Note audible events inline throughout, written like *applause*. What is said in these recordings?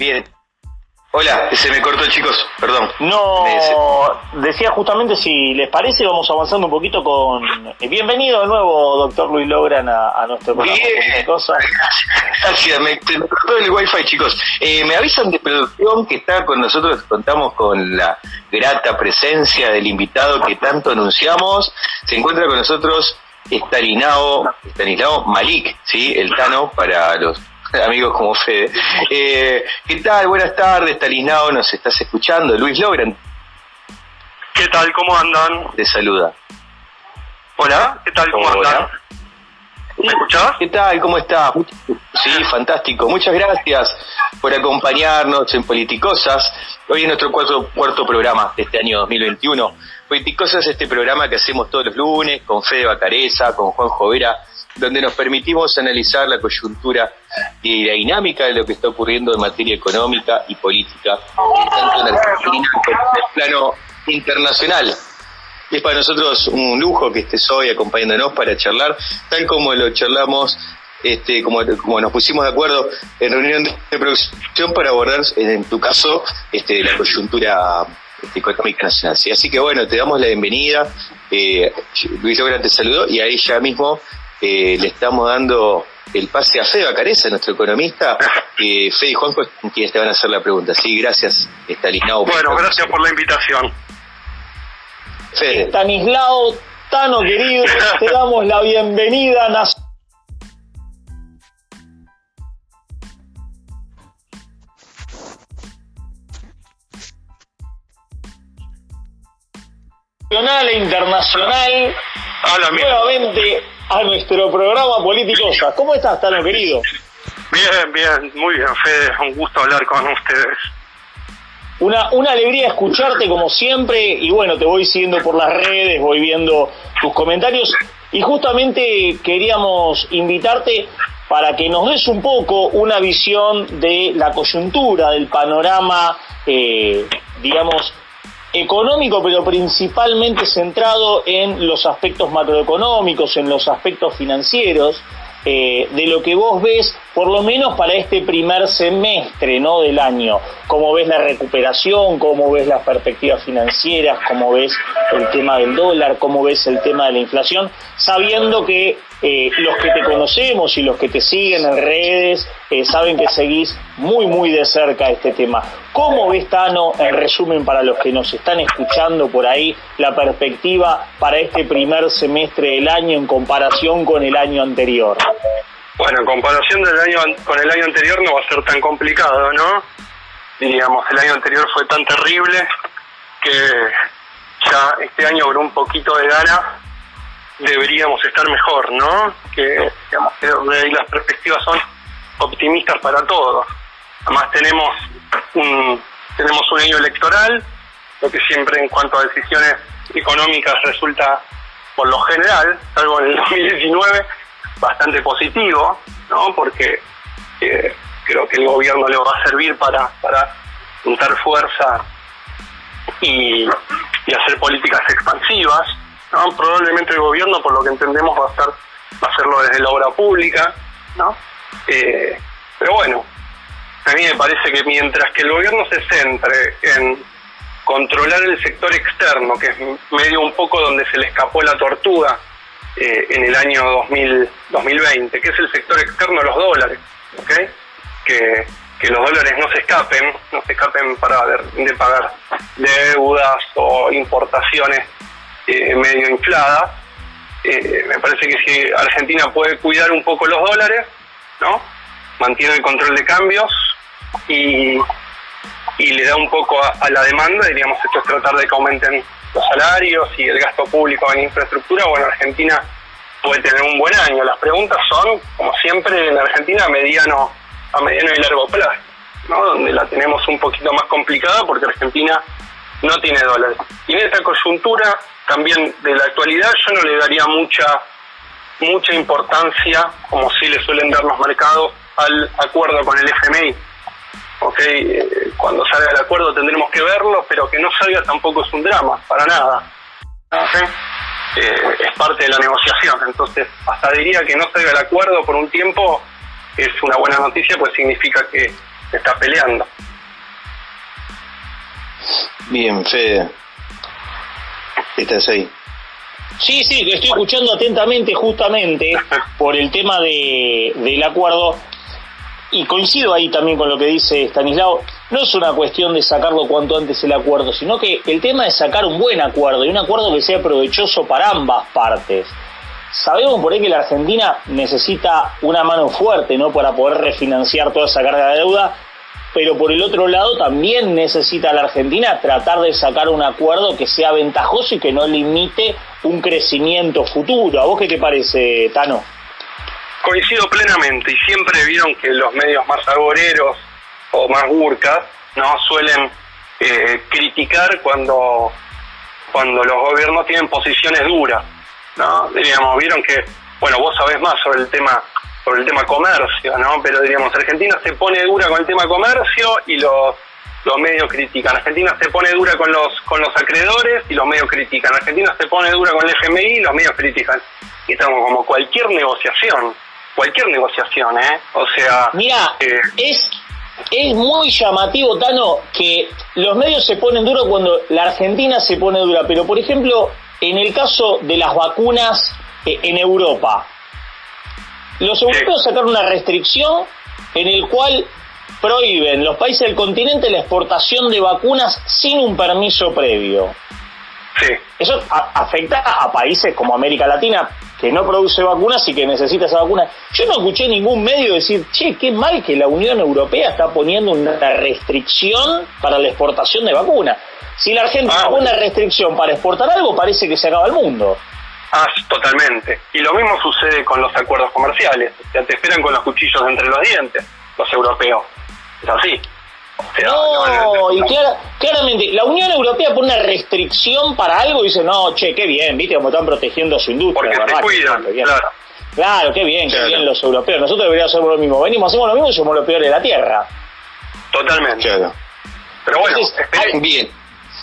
Bien. Hola, se me cortó chicos, perdón. No, decía justamente si les parece, vamos avanzando un poquito con... Bienvenido de nuevo, doctor Luis Logran, a, nuestro programa. Bien, gracias, me, cortó el wifi chicos. Eh, me avisan de producción que está con nosotros, contamos con la grata presencia del invitado que tanto anunciamos. Se encuentra con nosotros Stanislao, Stanislao Malik, ¿sí? el Tano para los *laughs* amigos como Fede. Eh, ¿Qué tal? Buenas tardes, Talinao, nos estás escuchando. Luis Logran. ¿Qué tal? ¿Cómo andan? Te saluda. Hola, ¿qué tal? ¿Cómo andan? ¿Me escuchás? ¿Qué tal? ¿Cómo estás? Sí, fantástico. Muchas gracias por acompañarnos en Politicosas. Hoy es nuestro cuarto, cuarto programa de este año 2021. Politicosas es este programa que hacemos todos los lunes con Fede Bacareza, con Juan Jovera donde nos permitimos analizar la coyuntura y la dinámica de lo que está ocurriendo en materia económica y política, tanto en Argentina como en el plano internacional. Es para nosotros un lujo que estés hoy acompañándonos para charlar, tal como lo charlamos, este, como, como nos pusimos de acuerdo en reunión de producción para abordar, en tu caso, este, la coyuntura este, económica nacional. Así que bueno, te damos la bienvenida. Eh, Luis Logra te saludó y a ella mismo eh, le estamos dando el pase a Fede Bacareza, nuestro economista, que Fede y Juanjo quienes te van a hacer la pregunta. Sí, gracias, Estanislao. Bueno, gracias por la invitación. Fede. Estanislao, Tano querido, *laughs* te damos la bienvenida. nacional e internacional. nuevamente a nuestro programa Politicosas. ¿Cómo estás, Tano, querido? Bien, bien, muy bien, Fede. Un gusto hablar con ustedes. Una, una alegría escucharte como siempre y bueno, te voy siguiendo por las redes, voy viendo tus comentarios y justamente queríamos invitarte para que nos des un poco una visión de la coyuntura, del panorama, eh, digamos, económico, pero principalmente centrado en los aspectos macroeconómicos, en los aspectos financieros, eh, de lo que vos ves, por lo menos para este primer semestre ¿no? del año. Cómo ves la recuperación, cómo ves las perspectivas financieras, cómo ves el tema del dólar, cómo ves el tema de la inflación, sabiendo que eh, los que te conocemos y los que te siguen en redes eh, saben que seguís muy, muy de cerca este tema. ¿Cómo ves, Tano, en resumen, para los que nos están escuchando por ahí, la perspectiva para este primer semestre del año en comparación con el año anterior? Bueno, en comparación del año con el año anterior no va a ser tan complicado, ¿no? Digamos, el año anterior fue tan terrible que ya este año por un poquito de gana deberíamos estar mejor, ¿no? Que, digamos, que las perspectivas son optimistas para todos. Además tenemos un, tenemos un año electoral, lo que siempre en cuanto a decisiones económicas resulta, por lo general, salvo en el *laughs* 2019, bastante positivo, ¿no? Porque eh, creo que el gobierno le va a servir para, para juntar fuerza y, y hacer políticas expansivas, ¿no? Probablemente el gobierno, por lo que entendemos, va a, estar, va a hacerlo desde la obra pública, ¿no? Eh, pero bueno, a mí me parece que mientras que el gobierno se centre en controlar el sector externo, que es medio un poco donde se le escapó la tortuga eh, en el año 2000, 2020, que es el sector externo de los dólares, ¿okay? que, que los dólares no se escapen, no se escapen para de, pagar deudas o importaciones eh, medio infladas. Eh, me parece que si Argentina puede cuidar un poco los dólares, ¿no? mantiene el control de cambios y, y le da un poco a, la demanda, diríamos, esto es tratar de que aumenten los salarios y el gasto público en infraestructura, bueno, Argentina puede tener un buen año. Las preguntas son, como siempre en Argentina, a mediano, a mediano y largo plazo, ¿no? donde la tenemos un poquito más complicada porque Argentina no tiene dólares. Y en esta coyuntura también de la actualidad yo no le daría mucha mucha importancia, como sí le suelen dar los mercados, al acuerdo con el FMI. Okay, eh, cuando salga el acuerdo tendremos que verlo, pero que no salga tampoco es un drama, para nada. Eh, es parte de la negociación, entonces hasta diría que no salga el acuerdo por un tiempo es una buena noticia, pues significa que, está peleando. Bien, Fede. ¿Estás ahí? Sí, sí, estoy escuchando atentamente justamente *laughs* por el tema de, del acuerdo y coincido ahí también con lo que dice Stanislao, no es una cuestión de sacarlo cuanto antes el acuerdo, sino que el tema es sacar un buen acuerdo y un acuerdo que sea provechoso para ambas partes. Sabemos por ahí que la Argentina necesita una mano fuerte, ¿no? Para poder refinanciar toda esa carga de deuda, pero por el otro lado también necesita la Argentina tratar de sacar un acuerdo que sea ventajoso y que no limite un crecimiento futuro. ¿A vos qué te parece, Tano? Coincido plenamente y siempre vieron que los medios más agoreros o más burcas no suelen eh, criticar cuando cuando los gobiernos tienen posiciones duras, ¿no? Diríamos, vieron que, bueno, vos sabés más sobre el tema sobre el tema comercio, ¿no? Pero diríamos, Argentina se pone dura con el tema comercio y los los medios critican. Argentina se pone dura con los con los acreedores y los medios critican. Argentina se pone dura con el FMI y los medios critican. Y estamos como cualquier negociación cualquier negociación, ¿eh? O sea... Mira, eh, es, es muy llamativo, Tano, que los medios se ponen duros cuando la Argentina se pone dura, pero por ejemplo, en el caso de las vacunas eh, en Europa, los europeos sacaron una restricción en el cual prohíben los países del continente la exportación de vacunas sin un permiso previo. Sí. Eso afecta a países como América Latina, que no produce vacunas y que necesita esa vacuna. Yo no escuché ningún medio decir, che, qué mal que la Unión Europea está poniendo una restricción para la exportación de vacunas. Si la Argentina ah, pone una restricción para exportar algo, parece que se acaba el mundo. Ah, totalmente. Y lo mismo sucede con los acuerdos comerciales. O sea, te esperan con los cuchillos entre los dientes, los europeos. Es así. No, y claramente, la Unión Europea pone una restricción para algo y dice, no, che, qué bien, viste cómo están protegiendo su industria. Porque se cuidan, claro. Claro, qué bien, qué bien los europeos. Nosotros deberíamos hacer lo mismo. Venimos, hacemos lo mismo y somos los peores de la Tierra. Totalmente. Pero bueno, bien.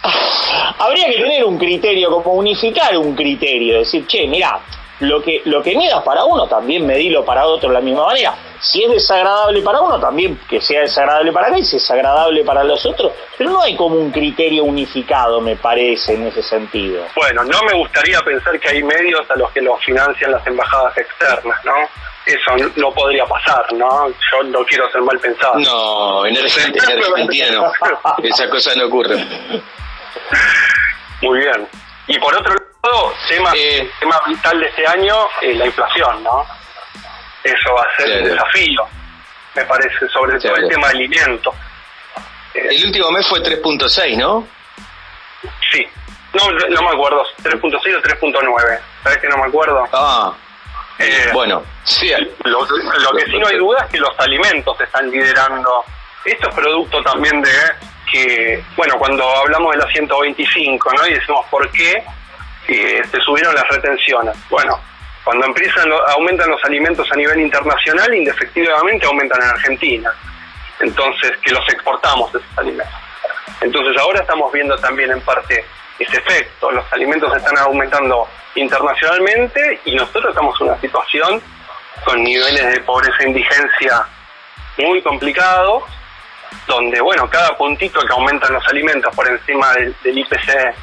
*laughs* Habría que tener un criterio, como unificar un criterio, decir, che, mira, lo que, lo que midas para uno, también medilo para otro de la misma manera. Si es desagradable para uno, también que sea desagradable para mí, si es agradable para los otros. Pero no hay como un criterio unificado, me parece, en ese sentido. Bueno, no me gustaría pensar que hay medios a los que los financian las embajadas externas, ¿no? Eso no podría pasar, ¿no? Yo no quiero ser mal pensado. No, en Argentina, en Argentina no. *laughs* Esa cosa no ocurre. Muy bien. Y por otro lado, tema, eh, tema vital de este año, eh, la inflación, ¿no? Eso va a ser un desafío, me parece, sobre todo el tema de alimentos. Eh, el último mes fue 3.6, ¿no? Sí, no, no me acuerdo, 3.6 o 3.9, ¿sabes que no me acuerdo? Ah, bueno, sí. Lo, lo que sí no hay duda es que los alimentos están liderando. Esto es producto también de que, bueno, cuando hablamos de la 125, ¿no? Y decimos, ¿por qué eh, se subieron las retenciones? Bueno, cuando empiezan, aumentan los alimentos a nivel internacional, indefectivamente aumentan en Argentina. Entonces, que los exportamos esos alimentos. Entonces, ahora estamos viendo también en parte ese efecto. Los alimentos están aumentando internacionalmente y nosotros estamos en una situación con niveles de pobreza e indigencia muy complicados donde, bueno, cada puntito que aumentan los alimentos por encima del, IPC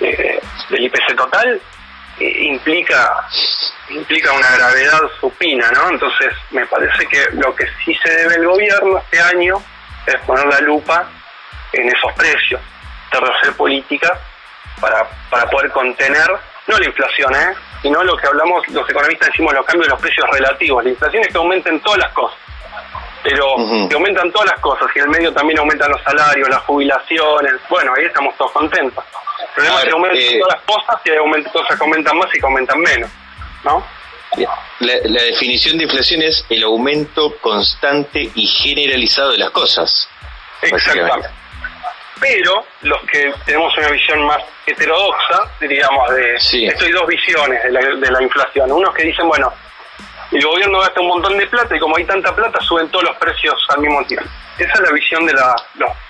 eh, del IPC total eh, implica implica una gravedad supina, ¿no? Entonces, me parece que lo que sí se debe el gobierno este año es poner la lupa en esos precios, hacer política para, para poder contener, no la inflación, ¿eh? sino lo que hablamos, los economistas decimos los cambios de los precios relativos. La inflación es que aumenten todas las cosas pero aumentan todas las cosas y en el medio también aumentan los salarios, las jubilaciones, bueno, ahí estamos todos contentos. El problema es que aumentan eh, todas las cosas y hay cosas que aumentan más y que aumentan menos, ¿no? La, definición de inflación es el aumento constante y generalizado de las cosas. Exactamente. Pero los que tenemos una visión más heterodoxa, diríamos, de... Sí. Esto hay dos visiones de la, de la inflación. Unos que dicen, bueno, el gobierno gasta un montón de plata y como hay tanta plata suben todos los precios al mismo tiempo. Esa es la visión de la,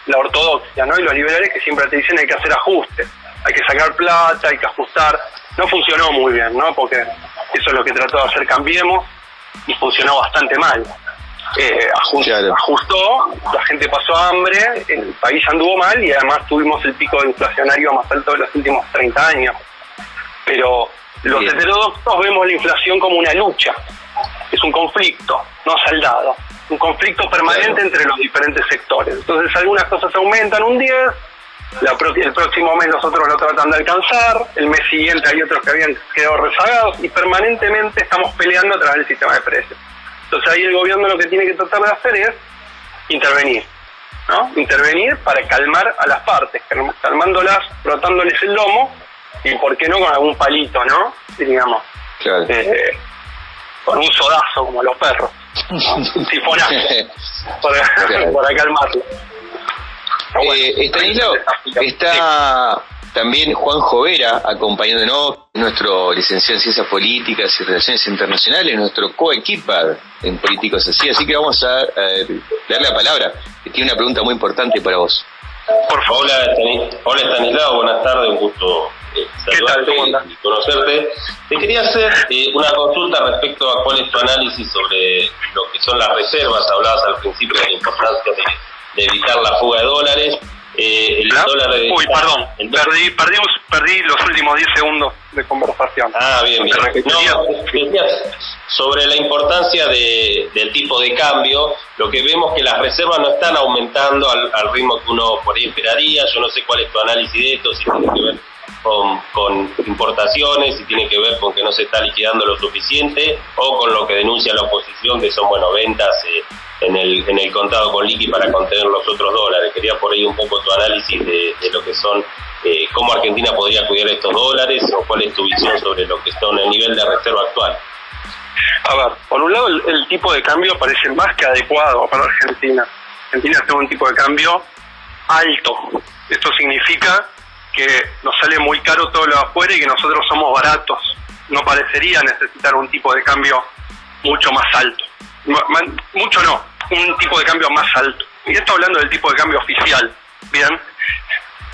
la, ortodoxia, ¿no? Y los liberales que siempre te dicen hay que hacer ajustes, hay que sacar plata, hay que ajustar. No funcionó muy bien, ¿no? Porque eso es lo que trató de hacer Cambiemos y funcionó bastante mal. eh, ajustó, la gente pasó hambre, el país anduvo mal y además tuvimos el pico inflacionario más alto de los últimos 30 años. Pero los heterodoxos vemos la inflación como una lucha, es un conflicto, no saldado, un conflicto permanente entre los diferentes sectores. Entonces algunas cosas aumentan un 10, el próximo mes nosotros lo tratan de alcanzar, el mes siguiente hay otros que habían quedado rezagados y permanentemente estamos peleando a través del sistema de precios. Entonces ahí el gobierno lo que tiene que tratar de hacer es intervenir, ¿no? Intervenir para calmar a las partes, calmándolas, frotándoles el lomo y por qué no con algún palito, ¿no? Digamos. Eh, con un sodazo como los perros, un sifonazo, para, para calmarlo. Eh, está también Juan Jovera acompañándonos, nuestro licenciado en Ciencias Políticas y Relaciones Internacionales, nuestro coequipa en Políticos Así, así que vamos a darle la palabra, que tiene una pregunta muy importante para vos. Por favor. Hola, Estanislao, buenas tardes, un gusto eh, saludarte y conocerte. Te quería hacer eh, una consulta respecto a cuál es tu análisis sobre lo que son las reservas, hablabas al principio de la importancia de de evitar la fuga de dólares. Eh, el dólar de, Uy, perdón, perdí, perdí, perdí los últimos 10 segundos de conversación. Ah, bien, bien. No, sobre la importancia de, del tipo de cambio, lo que vemos que las reservas no están aumentando al, al ritmo que uno por ahí esperaría. Yo no sé cuál es tu análisis de esto, si tiene que ver con, con, importaciones, si tiene que ver con que no se está liquidando lo suficiente, o con lo que denuncia la oposición, que son bueno ventas eh, en, el, en el contado con liqui para contener los otros dólares. Quería por ahí un poco tu análisis de, lo que son, eh, cómo Argentina podría cuidar estos dólares, o cuál es tu visión sobre lo que son el nivel de reserva actual. A ver, por un lado el, tipo de cambio parece más que adecuado para Argentina. Argentina tiene un tipo de cambio alto. Esto significa que nos sale muy caro todo lo afuera y que nosotros somos baratos. No parecería necesitar un tipo de cambio mucho más alto. Mucho no, un tipo de cambio más alto. Y esto hablando del tipo de cambio oficial. Bien,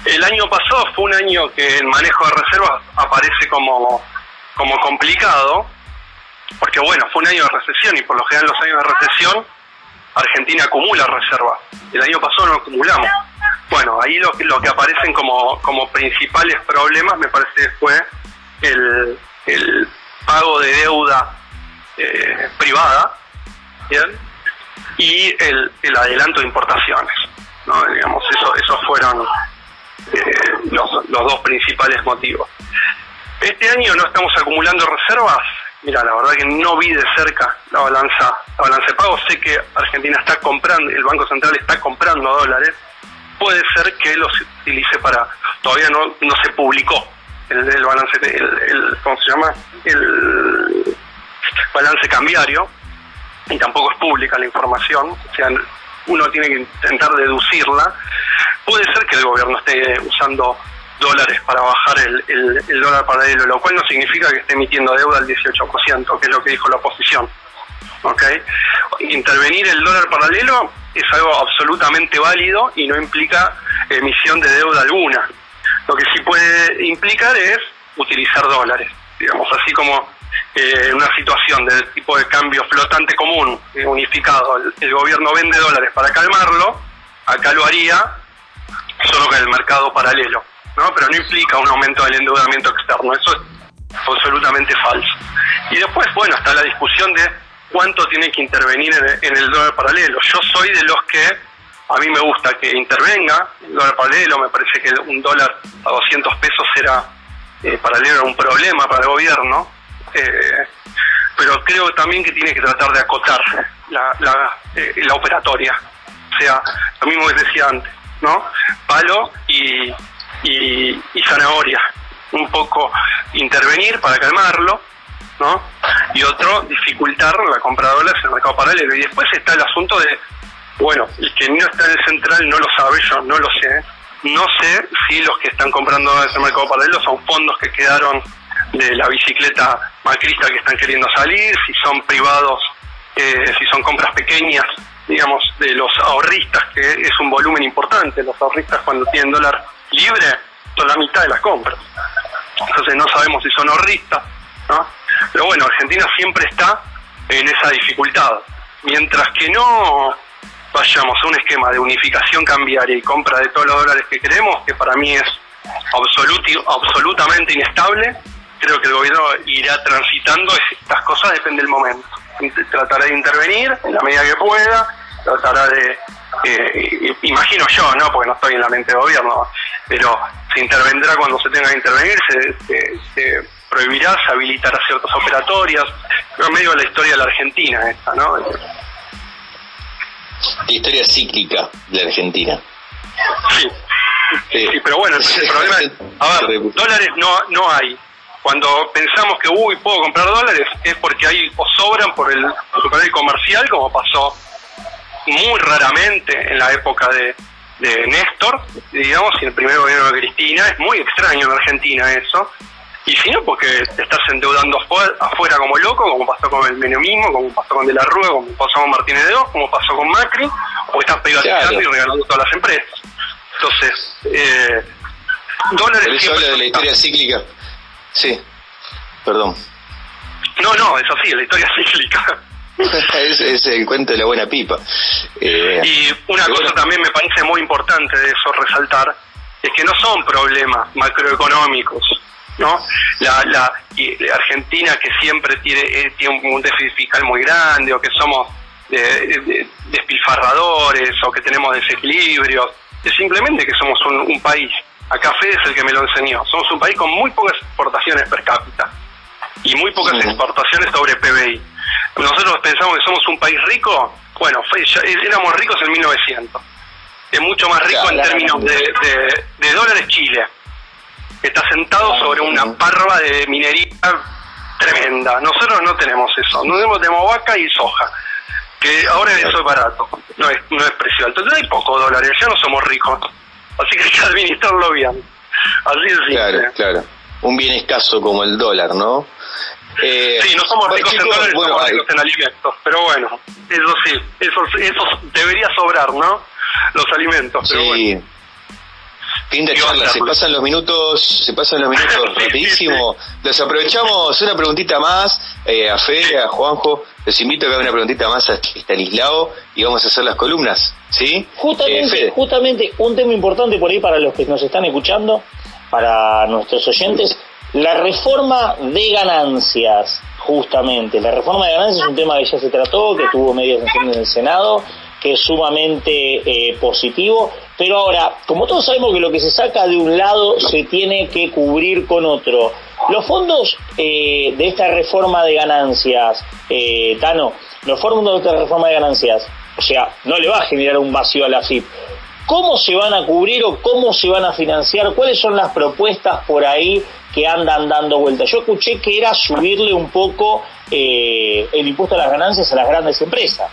el año pasado fue un año que el manejo de reservas aparece como, como complicado, porque bueno, fue un año de recesión y por lo general en los años de recesión Argentina acumula reservas. El año pasado no acumulamos. Bueno, ahí lo, lo que aparecen como, como principales problemas me parece fue el, el pago de deuda eh, privada y el, el, adelanto de importaciones. ¿no? Digamos, eso, esos fueron eh, los, los dos principales motivos. Este año no estamos acumulando reservas. Mira, la verdad que no vi de cerca la balanza, la balanza de pago. Sé que Argentina está comprando, el Banco Central está comprando dólares puede ser que los utilice para, todavía no, no se publicó el, balance, el, ¿cómo se llama? El balance cambiario y tampoco es pública la información, o sea, uno tiene que intentar deducirla. Puede ser que el gobierno esté usando dólares para bajar el, el, el dólar paralelo, lo cual no significa que esté emitiendo deuda al 18%, que es lo que dijo la oposición. ¿ok? Intervenir el dólar paralelo es algo absolutamente válido y no implica emisión de deuda alguna. Lo que sí puede implicar es utilizar dólares, digamos, así como eh, en una situación de tipo de cambio flotante común, eh, unificado, el, gobierno vende dólares para calmarlo, acá lo haría solo con el mercado paralelo, ¿no? Pero no implica un aumento del endeudamiento externo, eso es absolutamente falso. Y después, bueno, está la discusión de cuánto tiene que intervenir en, el dólar paralelo. Yo soy de los que a mí me gusta que intervenga el dólar paralelo, me parece que un dólar a 200 pesos era eh, paralelo un problema para el gobierno, eh, pero creo también que tiene que tratar de acotar la, la, eh, la operatoria. O sea, lo mismo que decía antes, ¿no? Palo y, y, y zanahoria. Un poco intervenir para calmarlo, ¿no? Y otro, dificultar la compra de dólares en el mercado paralelo. Y después está el asunto de, bueno, el que no está en el central no lo sabe, yo no lo sé. No sé si los que están comprando dólares en el mercado paralelo son fondos que quedaron de la bicicleta macrista que están queriendo salir, si son privados, eh, si son compras pequeñas, digamos, de los ahorristas, que es un volumen importante. Los ahorristas cuando tienen dólar libre son la mitad de las compras. Entonces no sabemos si son ahorristas, ¿no? Pero bueno, Argentina siempre está en esa dificultad. mientras que no vayamos a un esquema de unificación cambiaria y compra de todos los dólares que queremos, que para mí es absolutamente inestable, creo que el gobierno irá transitando estas cosas, depende del momento. Tratará de intervenir en la medida que pueda, tratará de, eh, imagino yo, ¿no? porque no estoy en la mente del gobierno, pero se intervendrá cuando se tenga que intervenir, se, se, prohibirá, se habilitará ciertas operatorias, pero medio de la historia de la Argentina esta, ¿no? La historia cíclica de la Argentina. Sí, sí, pero bueno, el problema es, a ver, dólares no, no hay. Cuando pensamos que, uy, puedo comprar dólares, es porque hay o sobran por el, por el comercial, como pasó muy raramente en la época de, de Néstor, digamos, y el primer gobierno de Cristina. Es muy extraño en Argentina eso. Y si no, porque te estás endeudando afuera como loco, como pasó con el menemismo, como pasó con De la Rúa, como pasó con Martínez de Oz, como pasó con Macri, o estás privatizando y regalando todas las empresas. Entonces, eh, dólares... siempre de la historia cíclica. Sí, perdón. No, no, es así, la historia cíclica. *laughs* es, es, el cuento de la buena pipa. Eh, y una cosa también me parece muy importante de eso resaltar, es que no son problemas macroeconómicos, ¿no? La, la, Argentina que siempre tiene, eh, tiene un déficit fiscal muy grande o que somos despilfarradores o que tenemos desequilibrios, es simplemente que somos un, país, acá Fede es el que me lo enseñó, somos un país con muy pocas exportaciones per cápita y muy pocas exportaciones sobre PBI. Nosotros pensamos que somos un país rico, bueno, éramos ricos en 1900, es mucho más rico en términos de, de dólares Chile está sentado sobre una parva de minería tremenda. Nosotros no tenemos eso, no tenemos, vaca y soja, que ahora eso es barato, no es, no es precio alto. Entonces hay pocos dólares, ya no somos ricos, así que hay que administrarlo bien. Así es Claro, claro. Un bien escaso como el dólar, ¿no? Eh, sí, no somos ricos en dólares, somos ricos en alimentos, pero bueno, eso sí, eso, eso debería sobrar, ¿no? Los alimentos, pero bueno. Fin de charla, se pasan los minutos, se pasan los minutos *laughs* rapidísimo. Los aprovechamos una preguntita más eh, a Fede, a Juanjo. Les invito a que hagan una preguntita más a Stanislao y vamos a hacer las columnas, ¿sí? Justamente, eh, justamente un tema importante por ahí para los que nos están escuchando, para nuestros oyentes, la reforma de ganancias, justamente. La reforma de ganancias es un tema que ya se trató, que tuvo media sesión en el Senado que es sumamente eh, positivo, pero ahora, como todos sabemos que lo que se saca de un lado se tiene que cubrir con otro, los fondos eh, de esta reforma de ganancias, eh, Tano, los fondos de esta reforma de ganancias, o sea, no le va a generar un vacío a la FIP. ¿Cómo se van a cubrir o cómo se van a financiar? ¿Cuáles son las propuestas por ahí que andan dando vueltas? Yo escuché que era subirle un poco eh, el impuesto a las ganancias a las grandes empresas.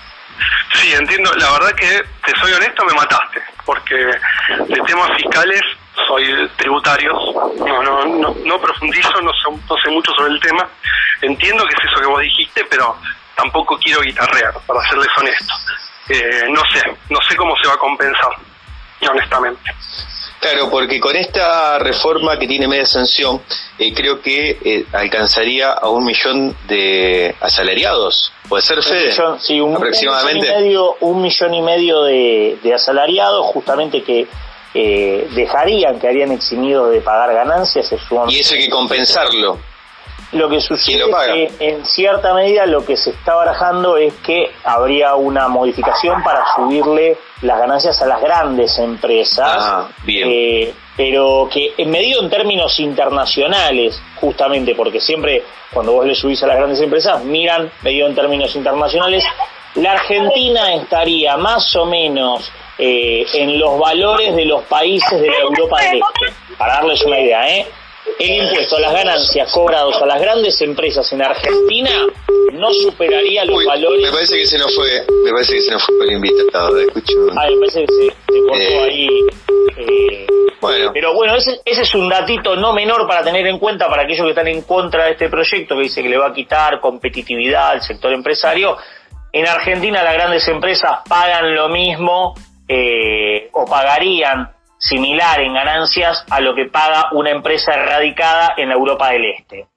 Sí, entiendo. La verdad que, te soy honesto, me mataste, porque de temas fiscales soy tributarios, no, no, no, profundizo, no sé, no sé mucho sobre el tema. Entiendo que es eso que vos dijiste, pero tampoco quiero guitarrear, para serles honesto. Eh, no sé, no sé cómo se va a compensar, honestamente. Claro, porque con esta reforma que tiene media sanción, eh, creo que eh, alcanzaría a un millón de asalariados. ¿Puede ser, Fede? sí, un, aproximadamente. millón y medio, un millón y medio de, asalariados, justamente que eh, dejarían, que harían eximidos de pagar ganancias. y eso hay que compensarlo. Lo que sucede es que en cierta medida lo que se está barajando es que habría una modificación para subirle las ganancias a las grandes empresas, ah, eh, pero que en medido en términos internacionales, justamente porque siempre cuando vos le subís a las grandes empresas miran medido en términos internacionales, la Argentina estaría más o menos eh, en los valores de los países de la Europa del Este, para darles una idea, ¿eh? El impuesto a las ganancias cobrados a las grandes empresas en Argentina no superaría los valores. Me parece que se nos fue, me parece que se nos fue el invitado, escucho. Ah, me parece que se, cortó eh, ahí. Eh, bueno. Pero bueno, ese, ese es un datito no menor para tener en cuenta para aquellos que están en contra de este proyecto que dice que le va a quitar competitividad al sector empresario. En Argentina las grandes empresas pagan lo mismo eh, o pagarían similar en ganancias a lo que paga una empresa radicada en la Europa del Este.